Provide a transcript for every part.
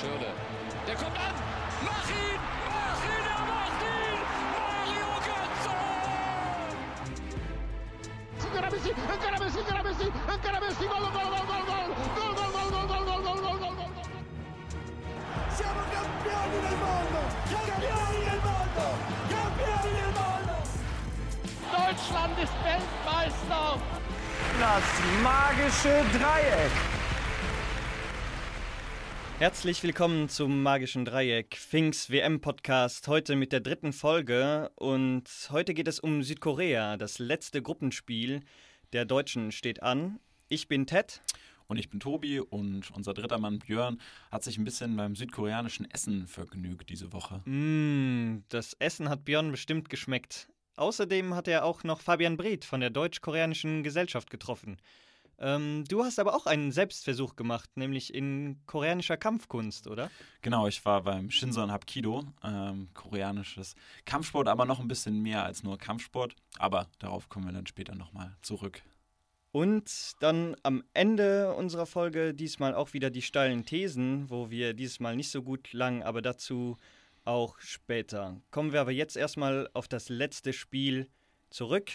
Schöne. Der kommt an. Mach ihn! Mach ihn! Er macht ihn! Mario Götze! Ancora Messi, ancora Messi, ancora Messi, ancora Messi, gol, gol, gol, gol, gol, gol, gol, gol, gol, gol, gol, gol, gol, gol, gol. Siamo campioni del mondo! Campioni del mondo! Campioni del mondo! Deutschland ist Weltmeister! Das magische Dreieck. Herzlich willkommen zum Magischen Dreieck, Finks WM-Podcast, heute mit der dritten Folge. Und heute geht es um Südkorea. Das letzte Gruppenspiel der Deutschen steht an. Ich bin Ted. Und ich bin Tobi und unser dritter Mann Björn hat sich ein bisschen beim südkoreanischen Essen vergnügt diese Woche. Mmh, das Essen hat Björn bestimmt geschmeckt. Außerdem hat er auch noch Fabian Breth von der Deutsch-Koreanischen Gesellschaft getroffen. Ähm, du hast aber auch einen Selbstversuch gemacht, nämlich in koreanischer Kampfkunst, oder? Genau, ich war beim Shinson Hapkido, ähm, koreanisches Kampfsport, aber noch ein bisschen mehr als nur Kampfsport. Aber darauf kommen wir dann später nochmal zurück. Und dann am Ende unserer Folge diesmal auch wieder die steilen Thesen, wo wir dieses Mal nicht so gut lang, aber dazu auch später. Kommen wir aber jetzt erstmal auf das letzte Spiel zurück.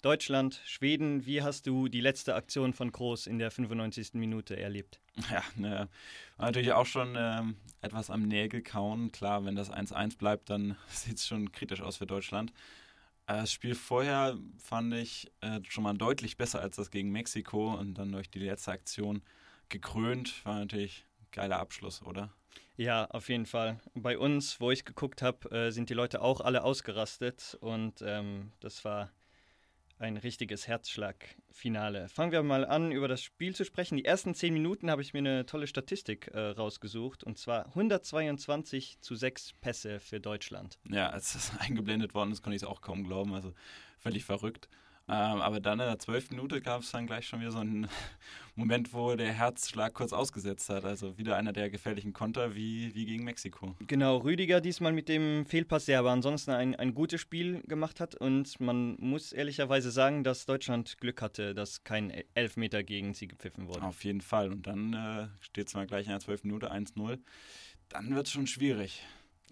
Deutschland, Schweden, wie hast du die letzte Aktion von Groß in der 95. Minute erlebt? Ja, ne, war natürlich auch schon ähm, etwas am Nägel kauen. Klar, wenn das 1-1 bleibt, dann sieht es schon kritisch aus für Deutschland. Äh, Das Spiel vorher fand ich äh, schon mal deutlich besser als das gegen Mexiko und dann durch die letzte Aktion gekrönt. War natürlich ein geiler Abschluss, oder? Ja, auf jeden Fall. Bei uns, wo ich geguckt habe, äh, sind die Leute auch alle ausgerastet und ähm, das war ein richtiges Herzschlagfinale. Fangen wir mal an, über das Spiel zu sprechen. Die ersten zehn Minuten habe ich mir eine tolle Statistik äh, rausgesucht und zwar 122 zu 6 Pässe für Deutschland. Ja, als das eingeblendet worden ist, konnte ich es auch kaum glauben. Also völlig verrückt. Ähm, aber dann in der zwölften Minute gab es dann gleich schon wieder so einen Moment, wo der Herzschlag kurz ausgesetzt hat. Also wieder einer der gefährlichen Konter wie, wie gegen Mexiko. Genau, Rüdiger diesmal mit dem Fehlpass, der aber ansonsten ein, ein gutes Spiel gemacht hat. Und man muss ehrlicherweise sagen, dass Deutschland Glück hatte, dass kein Elfmeter gegen sie gepfiffen wurde. Auf jeden Fall. Und dann äh, steht es mal gleich in der zwölften Minute 1-0. Dann wird es schon schwierig.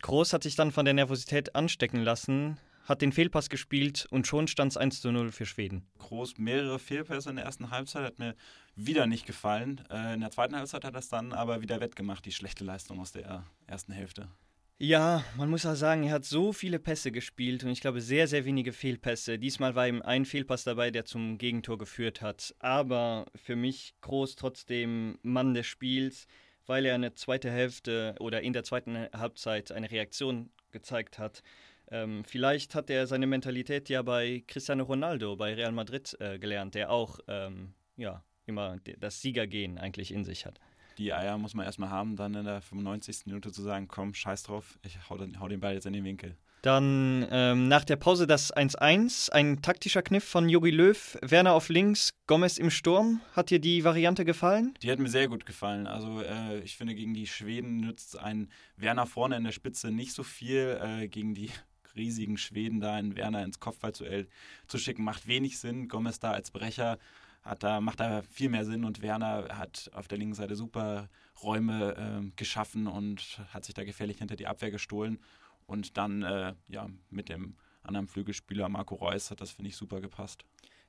Groß hat sich dann von der Nervosität anstecken lassen, hat den Fehlpass gespielt und schon stand es 1 zu 0 für Schweden. Groß mehrere Fehlpässe in der ersten Halbzeit, hat mir wieder nicht gefallen. Äh, in der zweiten Halbzeit hat er es dann aber wieder wettgemacht, die schlechte Leistung aus der ersten Hälfte. Ja, man muss auch sagen, er hat so viele Pässe gespielt und ich glaube sehr, sehr wenige Fehlpässe. Diesmal war ihm ein Fehlpass dabei, der zum Gegentor geführt hat. Aber für mich Groß trotzdem Mann des Spiels, weil er eine zweite Hälfte oder in der zweiten Halbzeit eine Reaktion gezeigt hat. Ähm, vielleicht hat er seine Mentalität ja bei Cristiano Ronaldo bei Real Madrid äh, gelernt, der auch ähm, ja, immer das Siegergehen eigentlich in sich hat. Die Eier muss man erstmal haben, dann in der 95. Minute zu sagen, komm, scheiß drauf, ich hau den, hau den Ball jetzt in den Winkel. Dann ähm, nach der Pause das 1-1, ein taktischer Kniff von Jogi Löw, Werner auf links, Gomez im Sturm. Hat dir die Variante gefallen? Die hat mir sehr gut gefallen. Also äh, ich finde, gegen die Schweden nützt ein Werner vorne in der Spitze nicht so viel. Äh, gegen die riesigen Schweden da einen Werner ins Kopfballduell zu schicken, macht wenig Sinn. Gomez da als Brecher hat da, macht da viel mehr Sinn und Werner hat auf der linken Seite super Räume äh, geschaffen und hat sich da gefährlich hinter die Abwehr gestohlen. Und dann äh, ja, mit dem anderen Flügelspieler Marco Reus hat das, finde ich, super gepasst.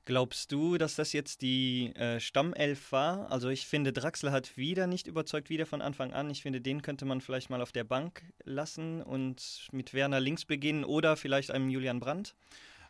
Glaubst du, dass das jetzt die äh, Stammelf war? Also ich finde, Draxler hat wieder nicht überzeugt, wieder von Anfang an. Ich finde, den könnte man vielleicht mal auf der Bank lassen und mit Werner links beginnen oder vielleicht einem Julian Brandt.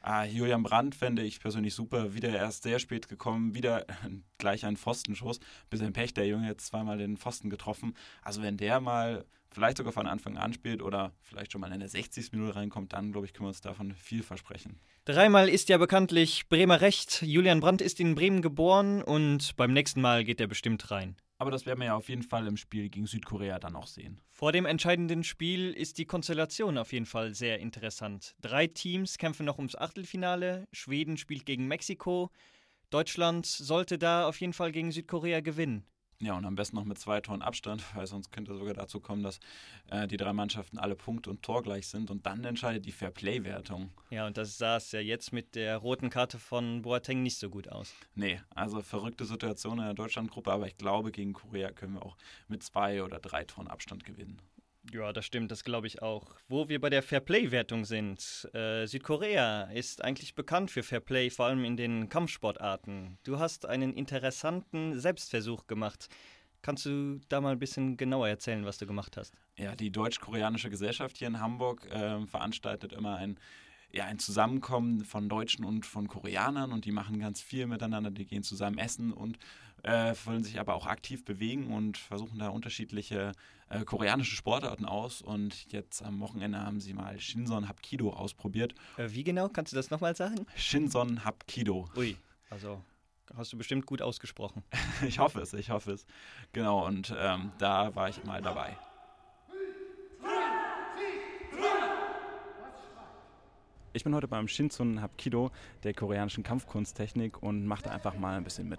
Ah, Julian Brandt fände ich persönlich super. Wieder erst sehr spät gekommen, wieder gleich ein Pfostenschuss. Bisschen Pech, der Junge jetzt zweimal den Pfosten getroffen. Also wenn der mal vielleicht sogar von Anfang an spielt oder vielleicht schon mal in der 60. Minute reinkommt, dann glaube ich, können wir uns davon viel versprechen. Dreimal ist ja bekanntlich Bremer Recht. Julian Brandt ist in Bremen geboren und beim nächsten Mal geht er bestimmt rein. Aber das werden wir ja auf jeden Fall im Spiel gegen Südkorea dann auch sehen. Vor dem entscheidenden Spiel ist die Konstellation auf jeden Fall sehr interessant. Drei Teams kämpfen noch ums Achtelfinale. Schweden spielt gegen Mexiko. Deutschland sollte da auf jeden Fall gegen Südkorea gewinnen. Ja, und am besten noch mit zwei Toren Abstand, weil sonst könnte sogar dazu kommen, dass äh, die drei Mannschaften alle Punkt und Tor gleich sind und dann entscheidet die Fairplay-Wertung. Ja, und das sah es ja jetzt mit der roten Karte von Boateng nicht so gut aus. Nee, also verrückte Situation in der Deutschlandgruppe, aber ich glaube, gegen Korea können wir auch mit zwei oder drei Toren Abstand gewinnen. Ja, das stimmt, das glaube ich auch. Wo wir bei der Fairplay-Wertung sind, äh, Südkorea ist eigentlich bekannt für Fairplay, vor allem in den Kampfsportarten. Du hast einen interessanten Selbstversuch gemacht. Kannst du da mal ein bisschen genauer erzählen, was du gemacht hast? Ja, die Deutsch-Koreanische Gesellschaft hier in Hamburg äh, veranstaltet immer ein ja, ein Zusammenkommen von Deutschen und von Koreanern und die machen ganz viel miteinander, die gehen zusammen essen und äh, wollen sich aber auch aktiv bewegen und versuchen da unterschiedliche äh, koreanische Sportarten aus. Und jetzt am Wochenende haben sie mal Shinson Hapkido ausprobiert. Äh, wie genau? Kannst du das nochmal sagen? Shinson Hapkido. Ui, also hast du bestimmt gut ausgesprochen. ich hoffe es, ich hoffe es. Genau, und ähm, da war ich mal dabei. Ich bin heute beim Shinsun Hapkido, der koreanischen Kampfkunsttechnik, und mache einfach mal ein bisschen mit.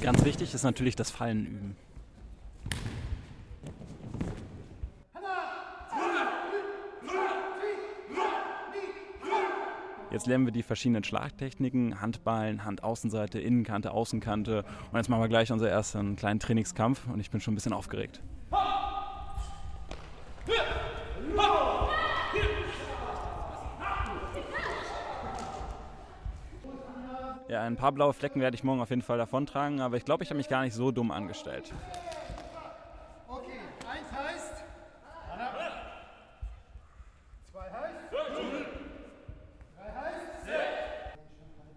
Ganz wichtig ist natürlich das Fallen üben. Jetzt lernen wir die verschiedenen Schlagtechniken, Handballen, Handaußenseite, Innenkante, Außenkante. Und jetzt machen wir gleich unseren ersten kleinen Trainingskampf und ich bin schon ein bisschen aufgeregt. Ein paar blaue Flecken werde ich morgen auf jeden Fall davontragen, aber ich glaube, ich habe mich gar nicht so dumm angestellt.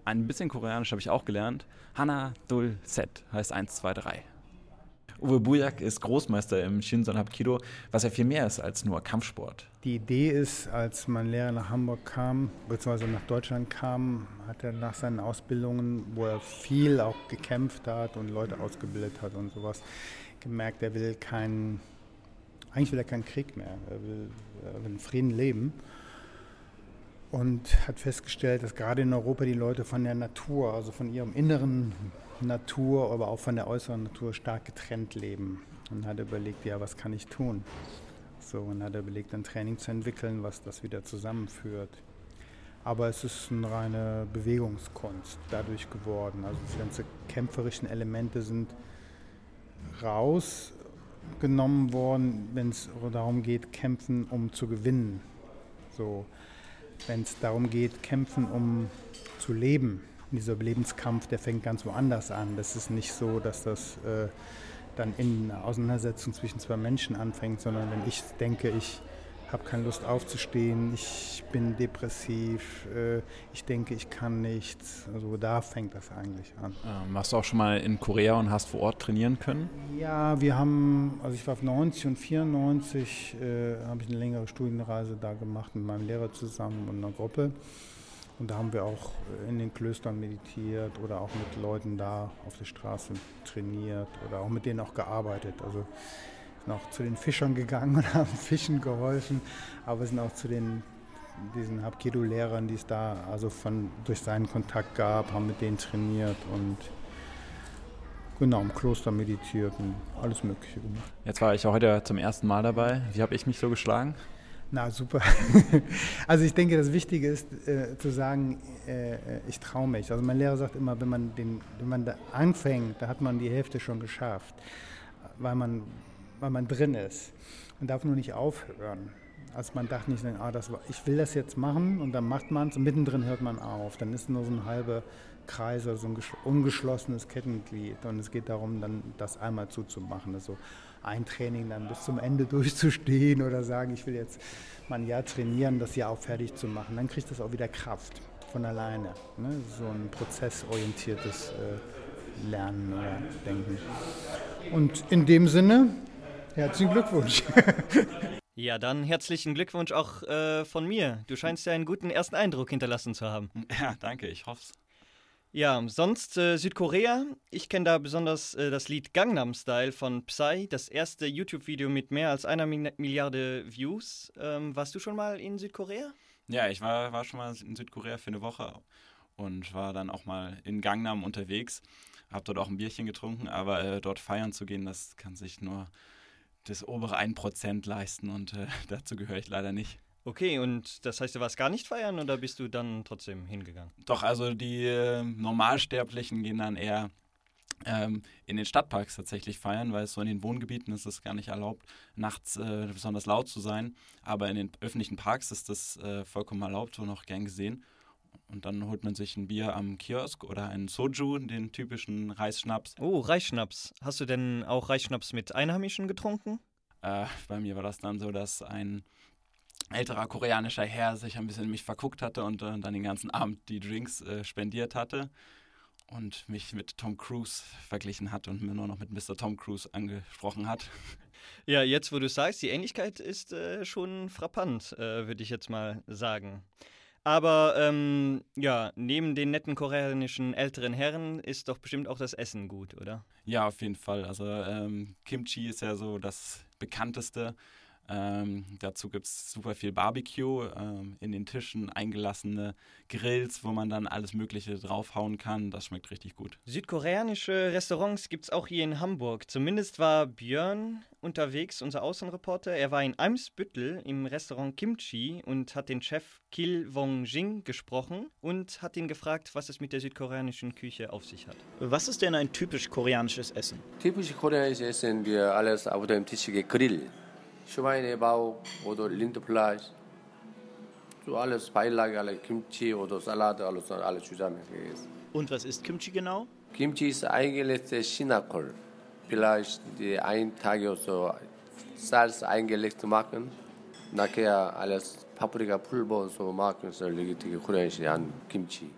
Ein bisschen Koreanisch habe ich auch gelernt. Hana Dul Set heißt 1, 2, 3. Uwe Bujak ist Großmeister im Shinson Hapkido, was ja viel mehr ist als nur Kampfsport. Die Idee ist, als mein Lehrer nach Hamburg kam, beziehungsweise nach Deutschland kam, hat er nach seinen Ausbildungen, wo er viel auch gekämpft hat und Leute ausgebildet hat und sowas, gemerkt, er will keinen, eigentlich will er keinen Krieg mehr, er will, er will in Frieden leben und hat festgestellt, dass gerade in Europa die Leute von der Natur, also von ihrem inneren Natur, aber auch von der äußeren Natur stark getrennt leben. Und hat überlegt, ja, was kann ich tun? So, und hat überlegt, ein Training zu entwickeln, was das wieder zusammenführt. Aber es ist eine reine Bewegungskunst dadurch geworden. Also die ganzen kämpferischen Elemente sind rausgenommen worden, wenn es darum geht, kämpfen, um zu gewinnen. So, wenn es darum geht, kämpfen, um zu leben. Dieser Lebenskampf, der fängt ganz woanders an. Das ist nicht so, dass das äh, dann in einer Auseinandersetzung zwischen zwei Menschen anfängt, sondern wenn ich denke, ich habe keine Lust aufzustehen, ich bin depressiv, äh, ich denke, ich kann nichts. Also da fängt das eigentlich an. Ähm, warst du auch schon mal in Korea und hast vor Ort trainieren können? Ja, wir haben, also ich war auf 90 und 94, äh, habe ich eine längere Studienreise da gemacht mit meinem Lehrer zusammen und einer Gruppe. Und da haben wir auch in den Klöstern meditiert oder auch mit Leuten da auf der Straße trainiert oder auch mit denen auch gearbeitet. Also sind auch zu den Fischern gegangen und haben Fischen geholfen, aber sind auch zu den diesen Hapkido-Lehrern, die es da also von, durch seinen Kontakt gab, haben mit denen trainiert und genau im Kloster meditiert und alles Mögliche gemacht. Jetzt war ich ja heute zum ersten Mal dabei. Wie habe ich mich so geschlagen? Na super. Also ich denke, das Wichtige ist äh, zu sagen, äh, ich traue mich. Also mein Lehrer sagt immer, wenn man, den, wenn man da anfängt, da hat man die Hälfte schon geschafft, weil man weil man drin ist. Man darf nur nicht aufhören. Also man darf nicht ah, das ich will das jetzt machen und dann macht man es und mittendrin hört man auf. Dann ist nur so ein halber Kreis, also ein ungeschlossenes Kettenglied. Und es geht darum, dann das einmal zuzumachen. Also ein Training dann bis zum Ende durchzustehen oder sagen, ich will jetzt mal ein Jahr trainieren, das Jahr auch fertig zu machen. Dann kriegt das auch wieder Kraft von alleine. Ne? So ein prozessorientiertes äh, Lernen oder Denken. Und in dem Sinne Herzlichen Glückwunsch. Ja, dann herzlichen Glückwunsch auch äh, von mir. Du scheinst ja einen guten ersten Eindruck hinterlassen zu haben. Ja, danke, ich hoffe es. Ja, sonst äh, Südkorea. Ich kenne da besonders äh, das Lied Gangnam Style von Psy, das erste YouTube-Video mit mehr als einer Mi Milliarde Views. Ähm, warst du schon mal in Südkorea? Ja, ich war, war schon mal in Südkorea für eine Woche und war dann auch mal in Gangnam unterwegs. Hab dort auch ein Bierchen getrunken, aber äh, dort feiern zu gehen, das kann sich nur das obere 1% leisten und äh, dazu gehöre ich leider nicht. Okay, und das heißt, du warst gar nicht feiern oder bist du dann trotzdem hingegangen? Doch, also die äh, Normalsterblichen gehen dann eher ähm, in den Stadtparks tatsächlich feiern, weil es so in den Wohngebieten ist es gar nicht erlaubt, nachts äh, besonders laut zu sein. Aber in den öffentlichen Parks ist das äh, vollkommen erlaubt und auch gern gesehen. Und dann holt man sich ein Bier am Kiosk oder einen Soju, den typischen Reisschnaps. Oh, Reisschnaps. Hast du denn auch Reisschnaps mit Einheimischen getrunken? Äh, bei mir war das dann so, dass ein älterer koreanischer Herr sich ein bisschen in mich verguckt hatte und äh, dann den ganzen Abend die Drinks äh, spendiert hatte und mich mit Tom Cruise verglichen hat und mir nur noch mit Mr. Tom Cruise angesprochen hat. Ja, jetzt wo du sagst, die Ähnlichkeit ist äh, schon frappant, äh, würde ich jetzt mal sagen. Aber ähm, ja, neben den netten koreanischen älteren Herren ist doch bestimmt auch das Essen gut, oder? Ja, auf jeden Fall. Also ähm, Kimchi ist ja so das bekannteste. Ähm, dazu gibt es super viel Barbecue, ähm, in den Tischen eingelassene Grills, wo man dann alles Mögliche draufhauen kann. Das schmeckt richtig gut. Südkoreanische Restaurants gibt es auch hier in Hamburg. Zumindest war Björn unterwegs, unser Außenreporter. Er war in Eimsbüttel im Restaurant Kimchi und hat den Chef Kil Wong-jing gesprochen und hat ihn gefragt, was es mit der südkoreanischen Küche auf sich hat. Was ist denn ein typisch koreanisches Essen? Typisch koreanisches Essen, wir alles auf dem Tisch gegrillt. Schweinebauch oder Rindfleisch. So alles Beilage, alle Kimchi oder Salat, alles, alles zusammen gegessen. Und was ist Kimchi genau? Kimchi ist eingelegte Chinakohl. Vielleicht die ein Tag oder so Salz eingelegt machen. Nachher alles Paprikapulver und so machen, so richtig koreanisch an Kimchi.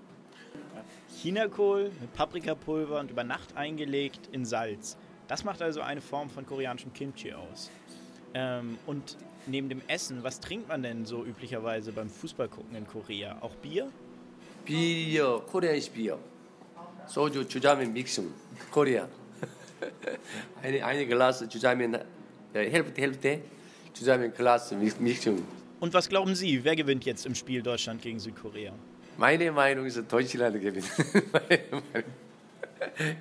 Chinakohl mit Paprikapulver und über Nacht eingelegt in Salz. Das macht also eine Form von koreanischem Kimchi aus. Ähm, und neben dem Essen, was trinkt man denn so üblicherweise beim Fußballgucken in Korea? Auch Bier? Bier, koreanisch Bier. Soju zusammen mixen, Korea. eine, eine Glas zusammen, äh, Hälfte, Hälfte, zusammen Glas mixen. Und was glauben Sie, wer gewinnt jetzt im Spiel Deutschland gegen Südkorea? Meine Meinung ist, Deutschland gewinnt.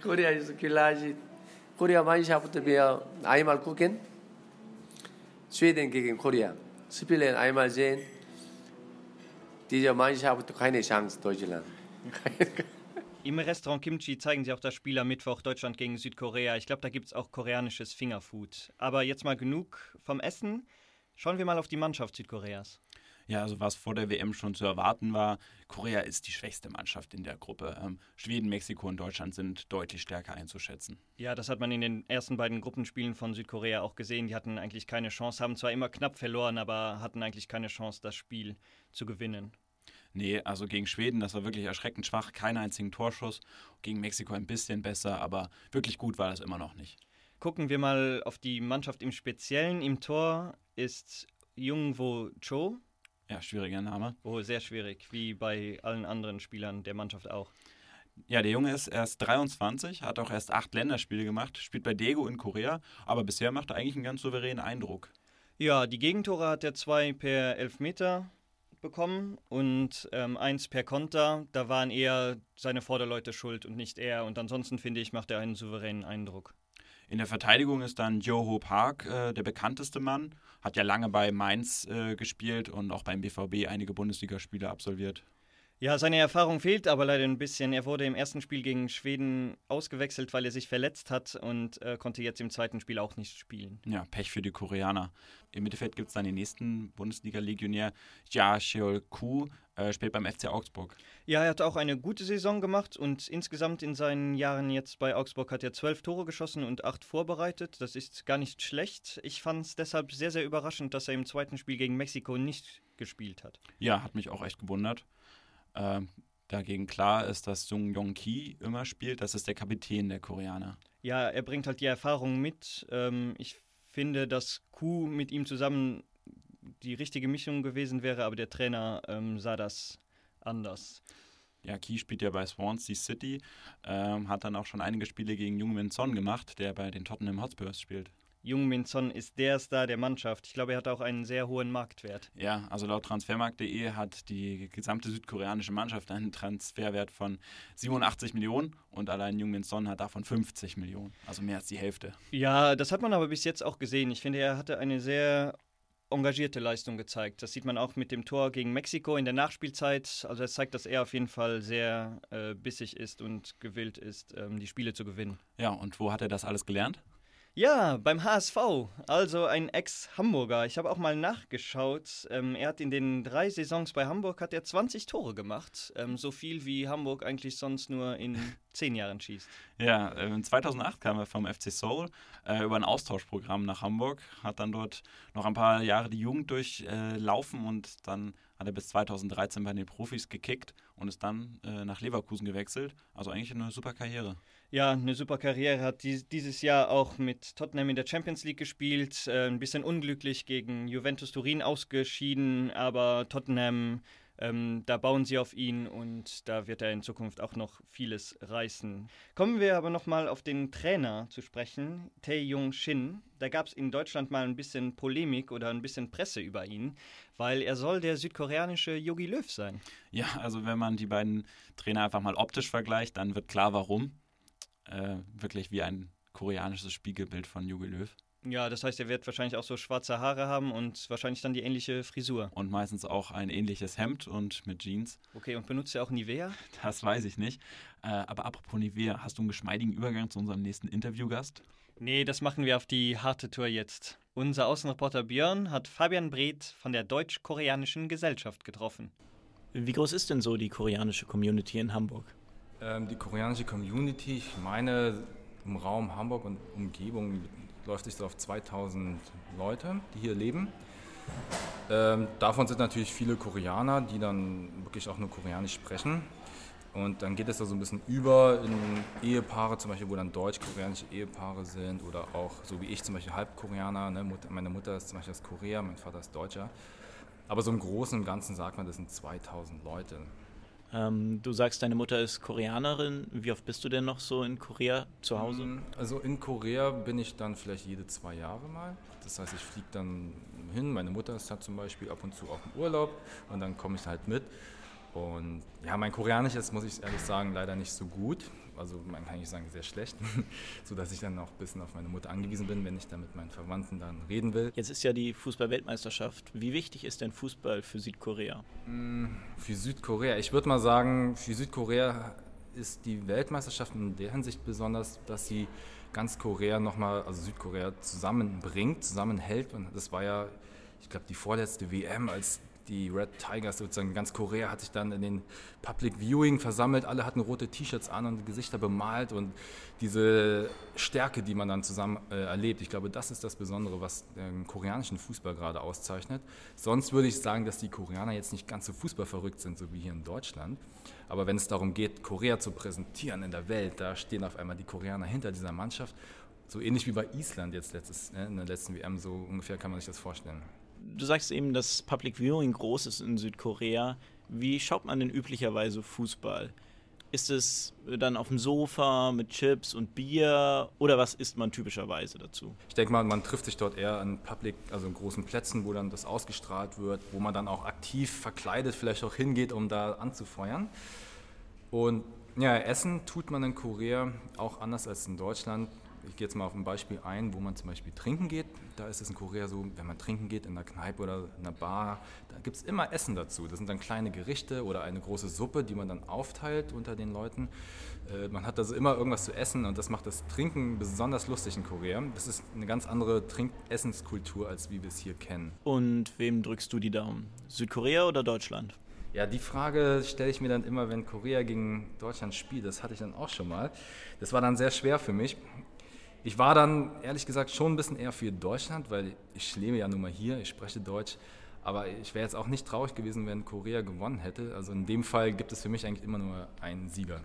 Korea ist. Korea Mannschaft wir einmal gucken. Schweden gegen Korea. Spielen einmal sehen. Diese Mannschaft keine Chance, Deutschland. Im Restaurant Kimchi zeigen sie auch das Spiel am Mittwoch Deutschland gegen Südkorea. Ich glaube, da gibt es auch koreanisches Fingerfood. Aber jetzt mal genug vom Essen. Schauen wir mal auf die Mannschaft Südkoreas. Ja, also was vor der WM schon zu erwarten war, Korea ist die schwächste Mannschaft in der Gruppe. Ähm, Schweden, Mexiko und Deutschland sind deutlich stärker einzuschätzen. Ja, das hat man in den ersten beiden Gruppenspielen von Südkorea auch gesehen. Die hatten eigentlich keine Chance, haben zwar immer knapp verloren, aber hatten eigentlich keine Chance, das Spiel zu gewinnen. Nee, also gegen Schweden, das war wirklich erschreckend schwach, keinen einzigen Torschuss. Gegen Mexiko ein bisschen besser, aber wirklich gut war das immer noch nicht. Gucken wir mal auf die Mannschaft im Speziellen. Im Tor ist Jungwo Cho. Ja, schwieriger Name. Oh, sehr schwierig, wie bei allen anderen Spielern der Mannschaft auch. Ja, der Junge ist erst 23, hat auch erst acht Länderspiele gemacht, spielt bei Daegu in Korea, aber bisher macht er eigentlich einen ganz souveränen Eindruck. Ja, die Gegentore hat er zwei per Elfmeter bekommen und ähm, eins per Konter. Da waren eher seine Vorderleute schuld und nicht er. Und ansonsten finde ich, macht er einen souveränen Eindruck. In der Verteidigung ist dann Joho Park äh, der bekannteste Mann. Hat ja lange bei Mainz äh, gespielt und auch beim BVB einige Bundesligaspiele absolviert. Ja, seine Erfahrung fehlt aber leider ein bisschen. Er wurde im ersten Spiel gegen Schweden ausgewechselt, weil er sich verletzt hat und äh, konnte jetzt im zweiten Spiel auch nicht spielen. Ja, Pech für die Koreaner. Im Mittelfeld gibt es dann den nächsten Bundesliga-Legionär, Ja Cheol-Ku, äh, spielt beim FC Augsburg. Ja, er hat auch eine gute Saison gemacht und insgesamt in seinen Jahren jetzt bei Augsburg hat er zwölf Tore geschossen und acht vorbereitet. Das ist gar nicht schlecht. Ich fand es deshalb sehr, sehr überraschend, dass er im zweiten Spiel gegen Mexiko nicht gespielt hat. Ja, hat mich auch echt gewundert. Ähm, dagegen klar ist, dass Sung Yong Ki immer spielt. Das ist der Kapitän der Koreaner. Ja, er bringt halt die Erfahrung mit. Ähm, ich finde, dass Ku mit ihm zusammen die richtige Mischung gewesen wäre, aber der Trainer ähm, sah das anders. Ja, Key spielt ja bei Swansea City, ähm, hat dann auch schon einige Spiele gegen Jungmin Son gemacht, der bei den Tottenham Hotspurs spielt. Jung Min Son ist der Star der Mannschaft. Ich glaube, er hat auch einen sehr hohen Marktwert. Ja, also laut transfermarkt.de hat die gesamte südkoreanische Mannschaft einen Transferwert von 87 Millionen und allein Jung Min Son hat davon 50 Millionen, also mehr als die Hälfte. Ja, das hat man aber bis jetzt auch gesehen. Ich finde, er hatte eine sehr engagierte Leistung gezeigt. Das sieht man auch mit dem Tor gegen Mexiko in der Nachspielzeit. Also es zeigt, dass er auf jeden Fall sehr äh, bissig ist und gewillt ist, ähm, die Spiele zu gewinnen. Ja, und wo hat er das alles gelernt? Ja, beim HSV, also ein Ex-Hamburger. Ich habe auch mal nachgeschaut. Ähm, er hat in den drei Saisons bei Hamburg hat er 20 Tore gemacht. Ähm, so viel wie Hamburg eigentlich sonst nur in zehn Jahren schießt. Ja, äh, 2008 kam er vom FC Seoul äh, über ein Austauschprogramm nach Hamburg, hat dann dort noch ein paar Jahre die Jugend durchlaufen äh, und dann hat er bis 2013 bei den Profis gekickt und ist dann äh, nach Leverkusen gewechselt. Also eigentlich eine super Karriere. Ja, eine super Karriere. Hat dies, dieses Jahr auch mit Tottenham in der Champions League gespielt. Äh, ein bisschen unglücklich gegen Juventus Turin ausgeschieden, aber Tottenham, ähm, da bauen sie auf ihn und da wird er in Zukunft auch noch vieles reißen. Kommen wir aber nochmal auf den Trainer zu sprechen, Tae Jung Shin. Da gab es in Deutschland mal ein bisschen Polemik oder ein bisschen Presse über ihn, weil er soll der südkoreanische Yogi Löw sein. Ja, also wenn man die beiden Trainer einfach mal optisch vergleicht, dann wird klar, warum äh, wirklich wie ein koreanisches Spiegelbild von Jogi Löw. Ja, das heißt, er wird wahrscheinlich auch so schwarze Haare haben und wahrscheinlich dann die ähnliche Frisur. Und meistens auch ein ähnliches Hemd und mit Jeans. Okay, und benutzt er auch Nivea? Das weiß ich nicht. Äh, aber apropos Nivea, hast du einen geschmeidigen Übergang zu unserem nächsten Interviewgast? Nee, das machen wir auf die harte Tour jetzt. Unser Außenreporter Björn hat Fabian Breth von der Deutsch-Koreanischen Gesellschaft getroffen. Wie groß ist denn so die koreanische Community in Hamburg? Ähm, die koreanische Community, ich meine, im Raum Hamburg und Umgebung läuft sich so auf 2000 Leute, die hier leben. Ähm, davon sind natürlich viele Koreaner, die dann wirklich auch nur Koreanisch sprechen. Und dann geht es da so ein bisschen über in Ehepaare, zum Beispiel, wo dann deutsch-koreanische Ehepaare sind oder auch so wie ich zum Beispiel Halbkoreaner. Ne? Meine Mutter ist zum Beispiel aus Korea, mein Vater ist Deutscher. Aber so im Großen und Ganzen sagt man, das sind 2000 Leute. Ähm, du sagst, deine Mutter ist Koreanerin. Wie oft bist du denn noch so in Korea zu Hause? Mm, also in Korea bin ich dann vielleicht jede zwei Jahre mal. Das heißt, ich fliege dann hin. Meine Mutter ist halt zum Beispiel ab und zu auch im Urlaub und dann komme ich halt mit. Und ja, mein Koreanisch ist, muss ich ehrlich sagen, leider nicht so gut also man kann nicht sagen sehr schlecht, sodass ich dann auch ein bisschen auf meine Mutter angewiesen bin, wenn ich dann mit meinen Verwandten dann reden will. Jetzt ist ja die Fußball-Weltmeisterschaft. Wie wichtig ist denn Fußball für Südkorea? Mm, für Südkorea, ich würde mal sagen, für Südkorea ist die Weltmeisterschaft in der Hinsicht besonders, dass sie ganz Korea nochmal, also Südkorea zusammenbringt, zusammenhält. Und das war ja, ich glaube, die vorletzte WM, als die Red Tigers, sozusagen ganz Korea, hat sich dann in den Public Viewing versammelt. Alle hatten rote T-Shirts an und Gesichter bemalt und diese Stärke, die man dann zusammen äh, erlebt, ich glaube, das ist das Besondere, was den koreanischen Fußball gerade auszeichnet. Sonst würde ich sagen, dass die Koreaner jetzt nicht ganz so fußballverrückt sind, so wie hier in Deutschland. Aber wenn es darum geht, Korea zu präsentieren in der Welt, da stehen auf einmal die Koreaner hinter dieser Mannschaft. So ähnlich wie bei Island jetzt letztes, ne, in der letzten WM, so ungefähr kann man sich das vorstellen du sagst eben, dass Public Viewing groß ist in Südkorea. Wie schaut man denn üblicherweise Fußball? Ist es dann auf dem Sofa mit Chips und Bier oder was isst man typischerweise dazu? Ich denke mal, man trifft sich dort eher an Public, also in großen Plätzen, wo dann das ausgestrahlt wird, wo man dann auch aktiv verkleidet vielleicht auch hingeht, um da anzufeuern. Und ja, Essen tut man in Korea auch anders als in Deutschland ich gehe jetzt mal auf ein Beispiel ein, wo man zum Beispiel trinken geht. Da ist es in Korea so, wenn man trinken geht in einer Kneipe oder in einer Bar, da gibt es immer Essen dazu. Das sind dann kleine Gerichte oder eine große Suppe, die man dann aufteilt unter den Leuten. Äh, man hat also immer irgendwas zu essen und das macht das Trinken besonders lustig in Korea. Das ist eine ganz andere Trink-Essenskultur, als wie wir es hier kennen. Und wem drückst du die Daumen? Südkorea oder Deutschland? Ja, die Frage stelle ich mir dann immer, wenn Korea gegen Deutschland spielt. Das hatte ich dann auch schon mal. Das war dann sehr schwer für mich. Ich war dann ehrlich gesagt schon ein bisschen eher für Deutschland, weil ich lebe ja nun mal hier, ich spreche Deutsch. Aber ich wäre jetzt auch nicht traurig gewesen, wenn Korea gewonnen hätte. Also in dem Fall gibt es für mich eigentlich immer nur einen Sieger.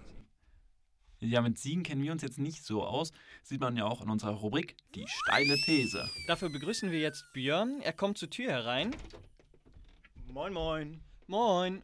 Ja, mit Siegen kennen wir uns jetzt nicht so aus. Sieht man ja auch in unserer Rubrik Die steile These. Dafür begrüßen wir jetzt Björn. Er kommt zur Tür herein. Moin, moin. Moin.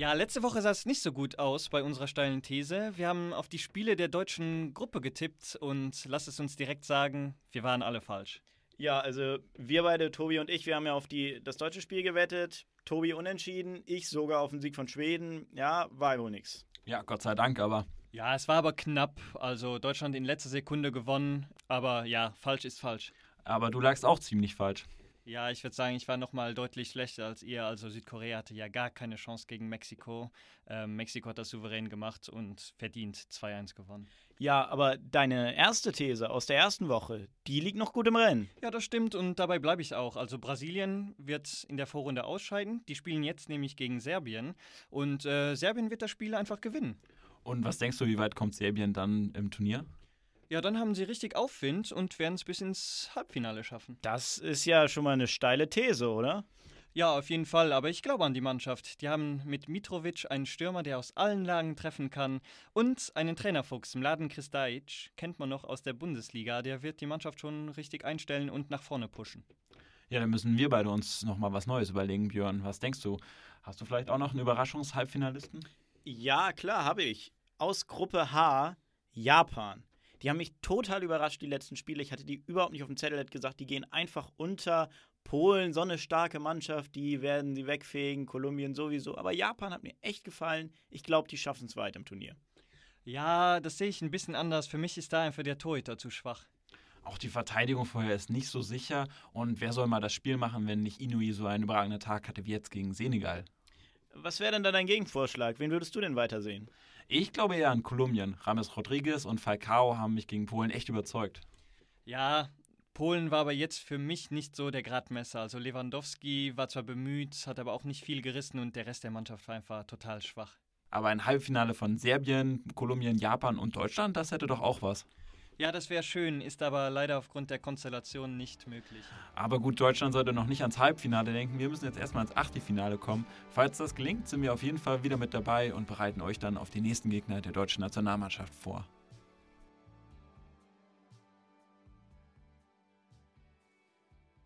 Ja, letzte Woche sah es nicht so gut aus bei unserer steilen These. Wir haben auf die Spiele der deutschen Gruppe getippt und lasst es uns direkt sagen, wir waren alle falsch. Ja, also wir beide, Tobi und ich, wir haben ja auf die, das deutsche Spiel gewettet. Tobi unentschieden, ich sogar auf den Sieg von Schweden. Ja, war wohl nix. Ja, Gott sei Dank, aber. Ja, es war aber knapp. Also Deutschland in letzter Sekunde gewonnen. Aber ja, falsch ist falsch. Aber du lagst auch ziemlich falsch. Ja, ich würde sagen, ich war nochmal deutlich schlechter als ihr. Also Südkorea hatte ja gar keine Chance gegen Mexiko. Ähm, Mexiko hat das souverän gemacht und verdient 2-1 gewonnen. Ja, aber deine erste These aus der ersten Woche, die liegt noch gut im Rennen. Ja, das stimmt und dabei bleibe ich auch. Also Brasilien wird in der Vorrunde ausscheiden. Die spielen jetzt nämlich gegen Serbien und äh, Serbien wird das Spiel einfach gewinnen. Und was denkst du, wie weit kommt Serbien dann im Turnier? Ja, dann haben sie richtig Aufwind und werden es bis ins Halbfinale schaffen. Das ist ja schon mal eine steile These, oder? Ja, auf jeden Fall, aber ich glaube an die Mannschaft. Die haben mit Mitrovic einen Stürmer, der aus allen Lagen treffen kann und einen Trainerfuchs, Mladen Kristajic, kennt man noch aus der Bundesliga, der wird die Mannschaft schon richtig einstellen und nach vorne pushen. Ja, dann müssen wir beide uns nochmal was Neues überlegen, Björn. Was denkst du? Hast du vielleicht auch noch einen Überraschungshalbfinalisten? Ja, klar, habe ich. Aus Gruppe H, Japan. Die haben mich total überrascht, die letzten Spiele. Ich hatte die überhaupt nicht auf dem Zettel, hätte gesagt, die gehen einfach unter. Polen, so eine starke Mannschaft, die werden sie wegfegen, Kolumbien sowieso. Aber Japan hat mir echt gefallen. Ich glaube, die schaffen es weit im Turnier. Ja, das sehe ich ein bisschen anders. Für mich ist da einfach der Torhüter zu schwach. Auch die Verteidigung vorher ist nicht so sicher. Und wer soll mal das Spiel machen, wenn nicht Inui so einen überragenden Tag hatte wie jetzt gegen Senegal? Was wäre denn da dein Gegenvorschlag? Wen würdest du denn weitersehen? Ich glaube eher an Kolumbien. Rames Rodriguez und Falcao haben mich gegen Polen echt überzeugt. Ja, Polen war aber jetzt für mich nicht so der Gradmesser. Also Lewandowski war zwar bemüht, hat aber auch nicht viel gerissen und der Rest der Mannschaft war einfach total schwach. Aber ein Halbfinale von Serbien, Kolumbien, Japan und Deutschland, das hätte doch auch was. Ja, das wäre schön, ist aber leider aufgrund der Konstellation nicht möglich. Aber gut, Deutschland sollte noch nicht ans Halbfinale denken. Wir müssen jetzt erstmal ins Achtelfinale kommen. Falls das gelingt, sind wir auf jeden Fall wieder mit dabei und bereiten euch dann auf die nächsten Gegner der deutschen Nationalmannschaft vor.